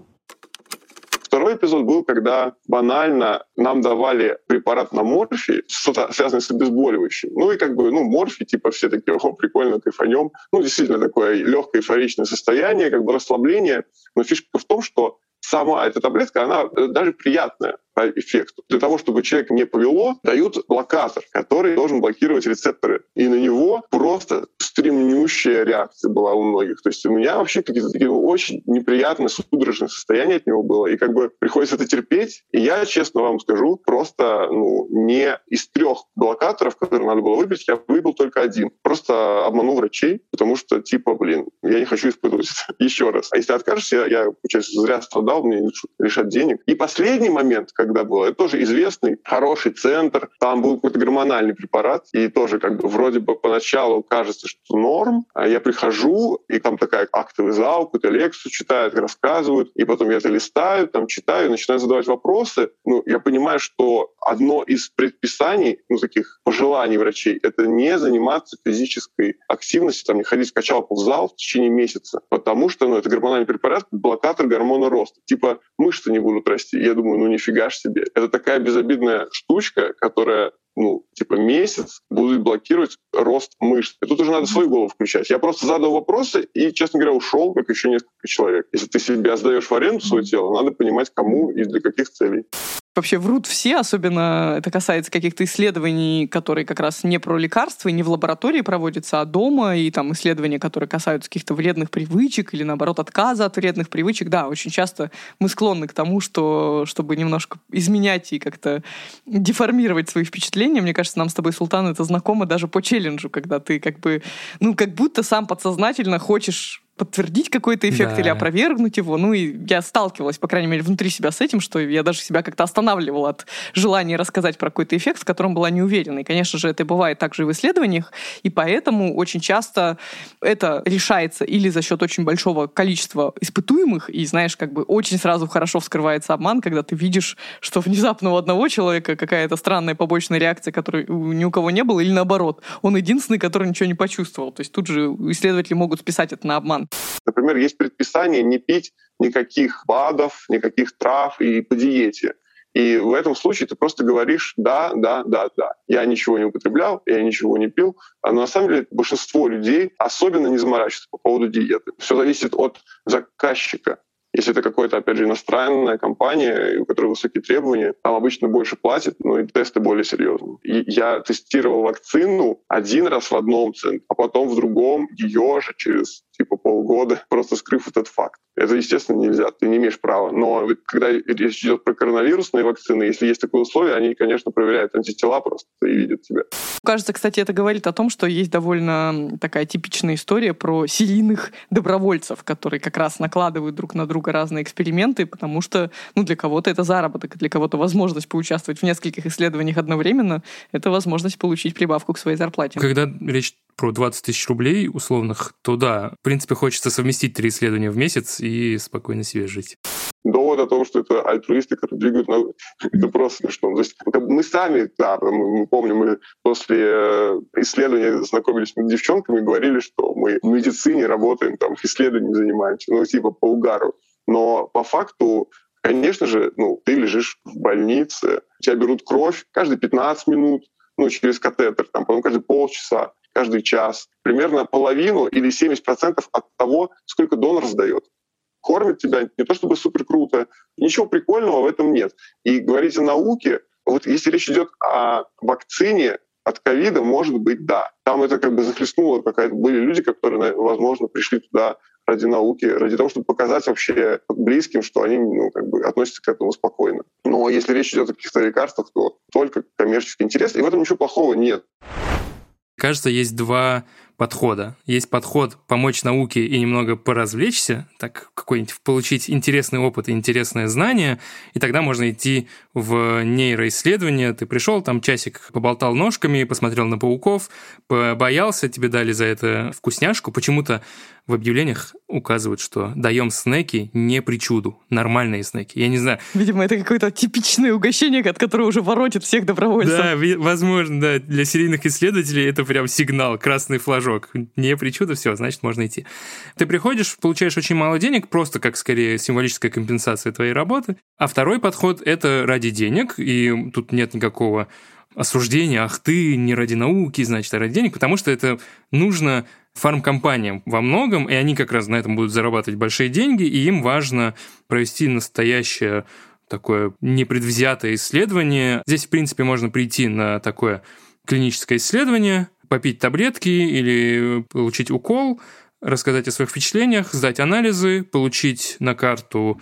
Эпизод был, когда банально нам давали препарат на морфий, что-то связанное с обезболивающим. Ну и как бы, ну, морфий, типа все такие, о, прикольно, кайфанем. Ну, действительно, такое легкое эйфоричное состояние, как бы расслабление. Но фишка в том, что сама эта таблетка, она э, даже приятная. Эффекту. Для того, чтобы человек не повело, дают блокатор, который должен блокировать рецепторы. И на него просто стремнющая реакция была у многих. То есть у меня вообще какие-то такие очень неприятные судорожные состояния от него было. И как бы приходится это терпеть. И я, честно вам скажу, просто ну, не из трех блокаторов, которые надо было выбрать, я выбрал только один. Просто обманул врачей, потому что, типа, блин, я не хочу испытывать это еще раз. А если откажешься, я, я получается, зря страдал, мне решать денег. И последний момент, когда было, это тоже известный, хороший центр, там был какой-то гормональный препарат, и тоже как бы вроде бы поначалу кажется, что норм, а я прихожу, и там такая актовый зал, какую-то лекцию читают, рассказывают, и потом я это листаю, там читаю, начинаю задавать вопросы. Ну, я понимаю, что одно из предписаний, ну, таких пожеланий врачей, это не заниматься физической активностью, там, не ходить в качалку в зал в течение месяца, потому что, ну, это гормональный препарат, блокатор гормона роста. Типа мышцы не будут расти. Я думаю, ну, нифига ж себе. Это такая безобидная штучка, которая ну, типа месяц будут блокировать рост мышц. И тут уже надо свою голову включать. Я просто задал вопросы и, честно говоря, ушел, как еще несколько человек. Если ты себя сдаешь в аренду свое тело, надо понимать, кому и для каких целей вообще врут все, особенно это касается каких-то исследований, которые как раз не про лекарства и не в лаборатории проводятся, а дома, и там исследования, которые касаются каких-то вредных привычек или, наоборот, отказа от вредных привычек. Да, очень часто мы склонны к тому, что, чтобы немножко изменять и как-то деформировать свои впечатления, мне кажется, нам с тобой, Султан, это знакомо даже по челленджу, когда ты как бы, ну, как будто сам подсознательно хочешь подтвердить какой-то эффект да. или опровергнуть его. Ну и я сталкивалась, по крайней мере, внутри себя с этим, что я даже себя как-то останавливала от желания рассказать про какой-то эффект, в котором была не уверена. И, конечно же, это бывает также и в исследованиях, и поэтому очень часто это решается или за счет очень большого количества испытуемых, и, знаешь, как бы очень сразу хорошо вскрывается обман, когда ты видишь, что внезапно у одного человека какая-то странная побочная реакция, которой ни у кого не было, или наоборот, он единственный, который ничего не почувствовал. То есть тут же исследователи могут списать это на обман. Например, есть предписание не пить никаких БАДов, никаких трав и по диете. И в этом случае ты просто говоришь «да, да, да, да». Я ничего не употреблял, я ничего не пил. Но на самом деле большинство людей особенно не заморачиваются по поводу диеты. Все зависит от заказчика. Если это какая-то, опять же, иностранная компания, у которой высокие требования, там обычно больше платят, но и тесты более серьезные. И я тестировал вакцину один раз в одном центре, а потом в другом ее же через типа полгода, просто скрыв этот факт. Это, естественно, нельзя, ты не имеешь права. Но когда речь идет про коронавирусные вакцины, если есть такое условие, они, конечно, проверяют антитела просто и видят тебя. Кажется, кстати, это говорит о том, что есть довольно такая типичная история про серийных добровольцев, которые как раз накладывают друг на друга разные эксперименты, потому что ну, для кого-то это заработок, для кого-то возможность поучаствовать в нескольких исследованиях одновременно — это возможность получить прибавку к своей зарплате. Когда речь про 20 тысяч рублей условных, то да, в принципе, хочется совместить три исследования в месяц и спокойно себе жить. Довод о том, что это альтруисты, которые двигают науку, это просто смешно. То есть мы сами, да, мы, помним, мы после э, исследования знакомились с девчонками говорили, что мы в медицине работаем, там, исследованиями занимаемся, ну, типа по угару. Но по факту Конечно же, ну, ты лежишь в больнице, тебя берут кровь каждые 15 минут, ну, через катетер, там, потом каждые полчаса каждый час, примерно половину или 70% от того, сколько донор сдает. Кормит тебя не то чтобы супер круто, ничего прикольного в этом нет. И говорить о науке, вот если речь идет о вакцине от ковида, может быть, да. Там это как бы захлестнуло какая-то... Были люди, которые, возможно, пришли туда ради науки, ради того, чтобы показать вообще близким, что они ну, как бы относятся к этому спокойно. Но если речь идет о каких-то лекарствах, то только коммерческий интерес, и в этом ничего плохого нет. Кажется, есть два подхода. Есть подход помочь науке и немного поразвлечься, так какой-нибудь получить интересный опыт и интересное знание, и тогда можно идти в нейроисследование. Ты пришел, там часик поболтал ножками, посмотрел на пауков, боялся, тебе дали за это вкусняшку. Почему-то в объявлениях указывают, что даем снеки не причуду, нормальные снеки. Я не знаю. Видимо, это какое-то типичное угощение, от которого уже воротит всех добровольцев. Да, возможно, да. Для серийных исследователей это прям сигнал, красный флажок. Не причуда, все, значит, можно идти. Ты приходишь, получаешь очень мало денег, просто как скорее символическая компенсация твоей работы. А второй подход — это ради денег, и тут нет никакого осуждения, ах ты, не ради науки, значит, а ради денег, потому что это нужно фармкомпаниям во многом, и они как раз на этом будут зарабатывать большие деньги, и им важно провести настоящее такое непредвзятое исследование. Здесь, в принципе, можно прийти на такое клиническое исследование, попить таблетки или получить укол, рассказать о своих впечатлениях, сдать анализы, получить на карту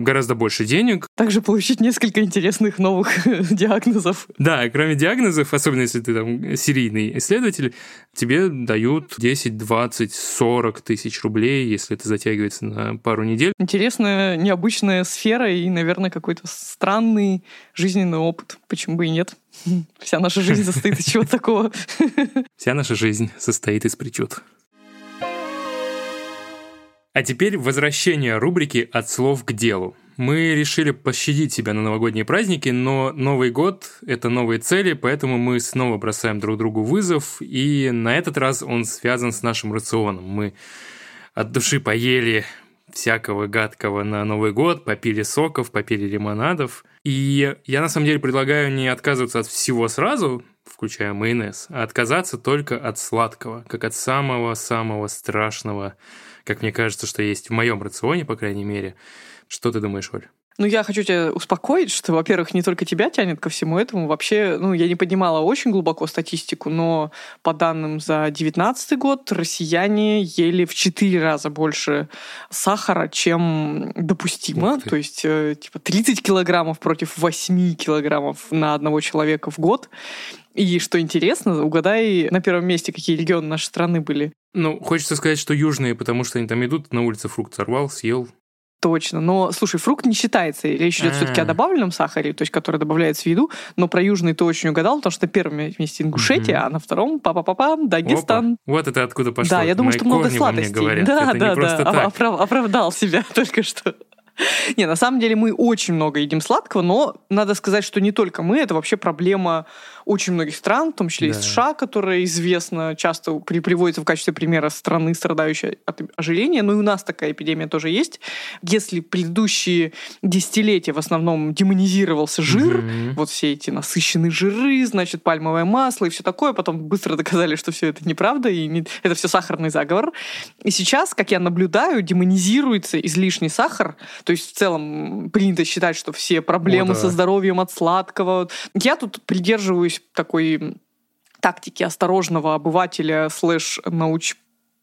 гораздо больше денег. Также получить несколько интересных новых диагнозов. Да, кроме диагнозов, особенно если ты там серийный исследователь, тебе дают 10, 20, 40 тысяч рублей, если это затягивается на пару недель. Интересная, необычная сфера и, наверное, какой-то странный жизненный опыт. Почему бы и нет? Вся наша жизнь состоит из чего-то такого. Вся наша жизнь состоит из причуд. А теперь возвращение рубрики «От слов к делу». Мы решили пощадить себя на новогодние праздники, но Новый год — это новые цели, поэтому мы снова бросаем друг другу вызов, и на этот раз он связан с нашим рационом. Мы от души поели всякого гадкого на Новый год, попили соков, попили лимонадов. И я на самом деле предлагаю не отказываться от всего сразу, включая майонез, а отказаться только от сладкого, как от самого-самого страшного как мне кажется, что есть в моем рационе, по крайней мере. Что ты думаешь, Оль? Ну, я хочу тебя успокоить, что, во-первых, не только тебя тянет ко всему этому. Вообще, ну, я не поднимала очень глубоко статистику, но по данным за 2019 год россияне ели в 4 раза больше сахара, чем допустимо. То есть, э, типа, 30 килограммов против 8 килограммов на одного человека в год. И что интересно, угадай на первом месте, какие регионы нашей страны были. Ну, хочется сказать, что южные, потому что они там идут, на улице фрукт сорвал, съел, Точно. Но, слушай, фрукт не считается. Речь идет все-таки о добавленном сахаре, то есть который добавляется в еду. Но про южный ты очень угадал, потому что на первом месте Ингушетия, а на втором папа-папа Дагестан. Опа. Вот это откуда пошло. Да, я думаю, что много сладостей. Говорят. Да, это да, да. Оправ- оправдал себя только что. Не, на самом деле мы очень много едим сладкого, но надо сказать, что не только мы, это вообще проблема очень многих стран, в том числе да. и США, которая известна, часто при, приводится в качестве примера страны, страдающей от ожирения, но и у нас такая эпидемия тоже есть. Если предыдущие десятилетия в основном демонизировался жир, mm-hmm. вот все эти насыщенные жиры, значит, пальмовое масло и все такое, потом быстро доказали, что все это неправда, и не, это все сахарный заговор. И сейчас, как я наблюдаю, демонизируется излишний сахар, то есть в целом принято считать, что все проблемы О, да. со здоровьем от сладкого. Я тут придерживаюсь такой тактики осторожного обывателя слэш науч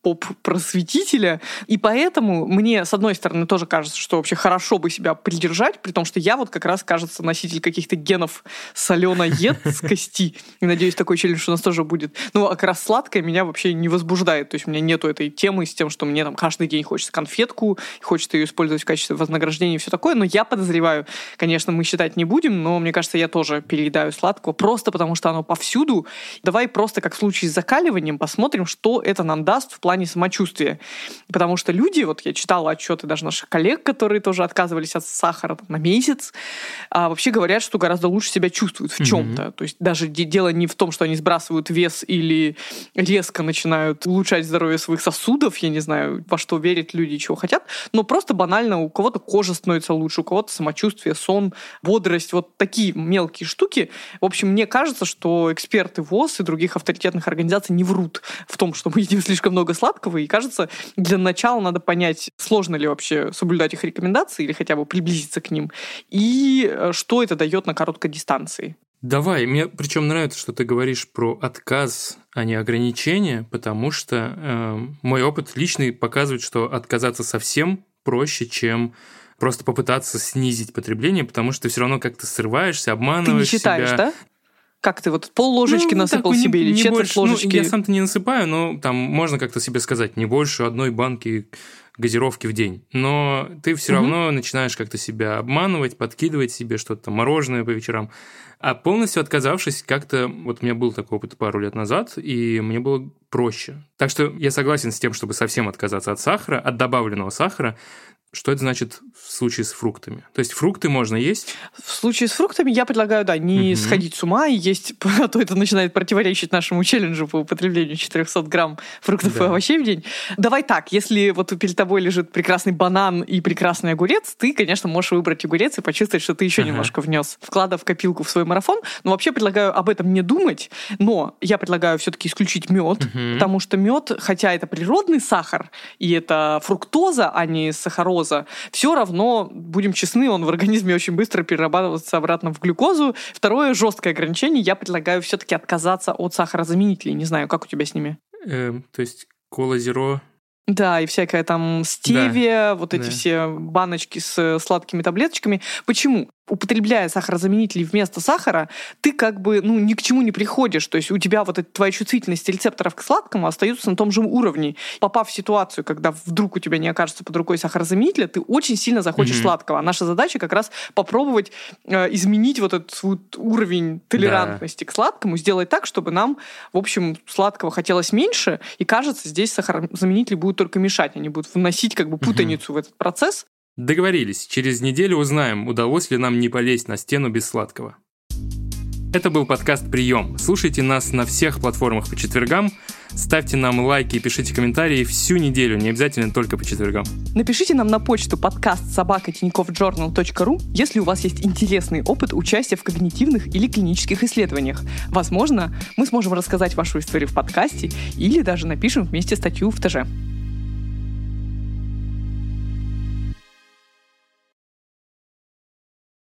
поп-просветителя. И поэтому мне, с одной стороны, тоже кажется, что вообще хорошо бы себя придержать, при том, что я вот как раз, кажется, носитель каких-то генов соленоедскости. И надеюсь, такой челлендж у нас тоже будет. Ну, а как раз сладкое меня вообще не возбуждает. То есть у меня нету этой темы с тем, что мне там каждый день хочется конфетку, хочется ее использовать в качестве вознаграждения и все такое. Но я подозреваю, конечно, мы считать не будем, но мне кажется, я тоже переедаю сладкого просто потому, что оно повсюду. Давай просто, как в случае с закаливанием, посмотрим, что это нам даст в плане самочувствия. Потому что люди, вот я читала отчеты даже наших коллег, которые тоже отказывались от сахара там, на месяц, а вообще говорят, что гораздо лучше себя чувствуют в чем-то. Mm-hmm. То есть даже дело не в том, что они сбрасывают вес или резко начинают улучшать здоровье своих сосудов, я не знаю, во что верят люди, чего хотят, но просто банально у кого-то кожа становится лучше, у кого-то самочувствие, сон, бодрость, вот такие мелкие штуки. В общем, мне кажется, что эксперты ВОЗ и других авторитетных организаций не врут в том, что мы едим слишком много сладкого, и кажется, для начала надо понять, сложно ли вообще соблюдать их рекомендации или хотя бы приблизиться к ним, и э, что это дает на короткой дистанции. Давай, мне причем нравится, что ты говоришь про отказ, а не ограничение, потому что э, мой опыт личный показывает, что отказаться совсем проще, чем просто попытаться снизить потребление, потому что ты все равно как-то срываешься, обманываешь Ты не считаешь, себя. да? Как ты вот пол ложечки ну, насыпал так, себе не, или не четверть больше, ложечки? Ну, я сам-то не насыпаю, но там можно как-то себе сказать, не больше одной банки газировки в день. Но ты все угу. равно начинаешь как-то себя обманывать, подкидывать себе что-то мороженое по вечерам. А полностью отказавшись, как-то... Вот у меня был такой опыт пару лет назад, и мне было проще. Так что я согласен с тем, чтобы совсем отказаться от сахара, от добавленного сахара, что это значит в случае с фруктами? То есть фрукты можно есть? В случае с фруктами я предлагаю, да, не угу. сходить с ума и есть, а то это начинает противоречить нашему челленджу по употреблению 400 грамм фруктов да. и овощей в день. Давай так, если вот перед тобой лежит прекрасный банан и прекрасный огурец, ты, конечно, можешь выбрать огурец и почувствовать, что ты еще ага. немножко внес вклада в копилку в свой марафон. Но вообще предлагаю об этом не думать, но я предлагаю все-таки исключить мед, угу. потому что мед, хотя это природный сахар и это фруктоза, а не сахароза, сукралоза, все равно, будем честны, он в организме очень быстро перерабатывается обратно в глюкозу. Второе жесткое ограничение, я предлагаю все-таки отказаться от сахарозаменителей. Не знаю, как у тебя с ними? Эм, то есть кола зеро да, и всякая там стевия, Да, вот эти да. все баночки с сладкими таблеточками. Почему? Употребляя сахарозаменители вместо сахара, ты как бы ну, ни к чему не приходишь. То есть у тебя вот эта твоя чувствительность рецепторов к сладкому остаются на том же уровне. Попав в ситуацию, когда вдруг у тебя не окажется под рукой сахарозаменителя, ты очень сильно захочешь Мгм. сладкого. А наша задача как раз попробовать э, изменить вот этот вот уровень толерантности к сладкому, сделать так, чтобы нам, в общем, сладкого хотелось меньше, и кажется, здесь сахарозаменители будут только мешать, они будут вносить как бы путаницу в этот процесс. Договорились, через неделю узнаем, удалось ли нам не полезть на стену без сладкого. Это был подкаст «Прием». Слушайте нас на всех платформах по четвергам, ставьте нам лайки и пишите комментарии всю неделю, не обязательно только по четвергам. Напишите нам на почту подкаст собакатиньковjournal.ru, если у вас есть интересный опыт участия в когнитивных или клинических исследованиях. Возможно, мы сможем рассказать вашу историю в подкасте или даже напишем вместе статью в ТЖ.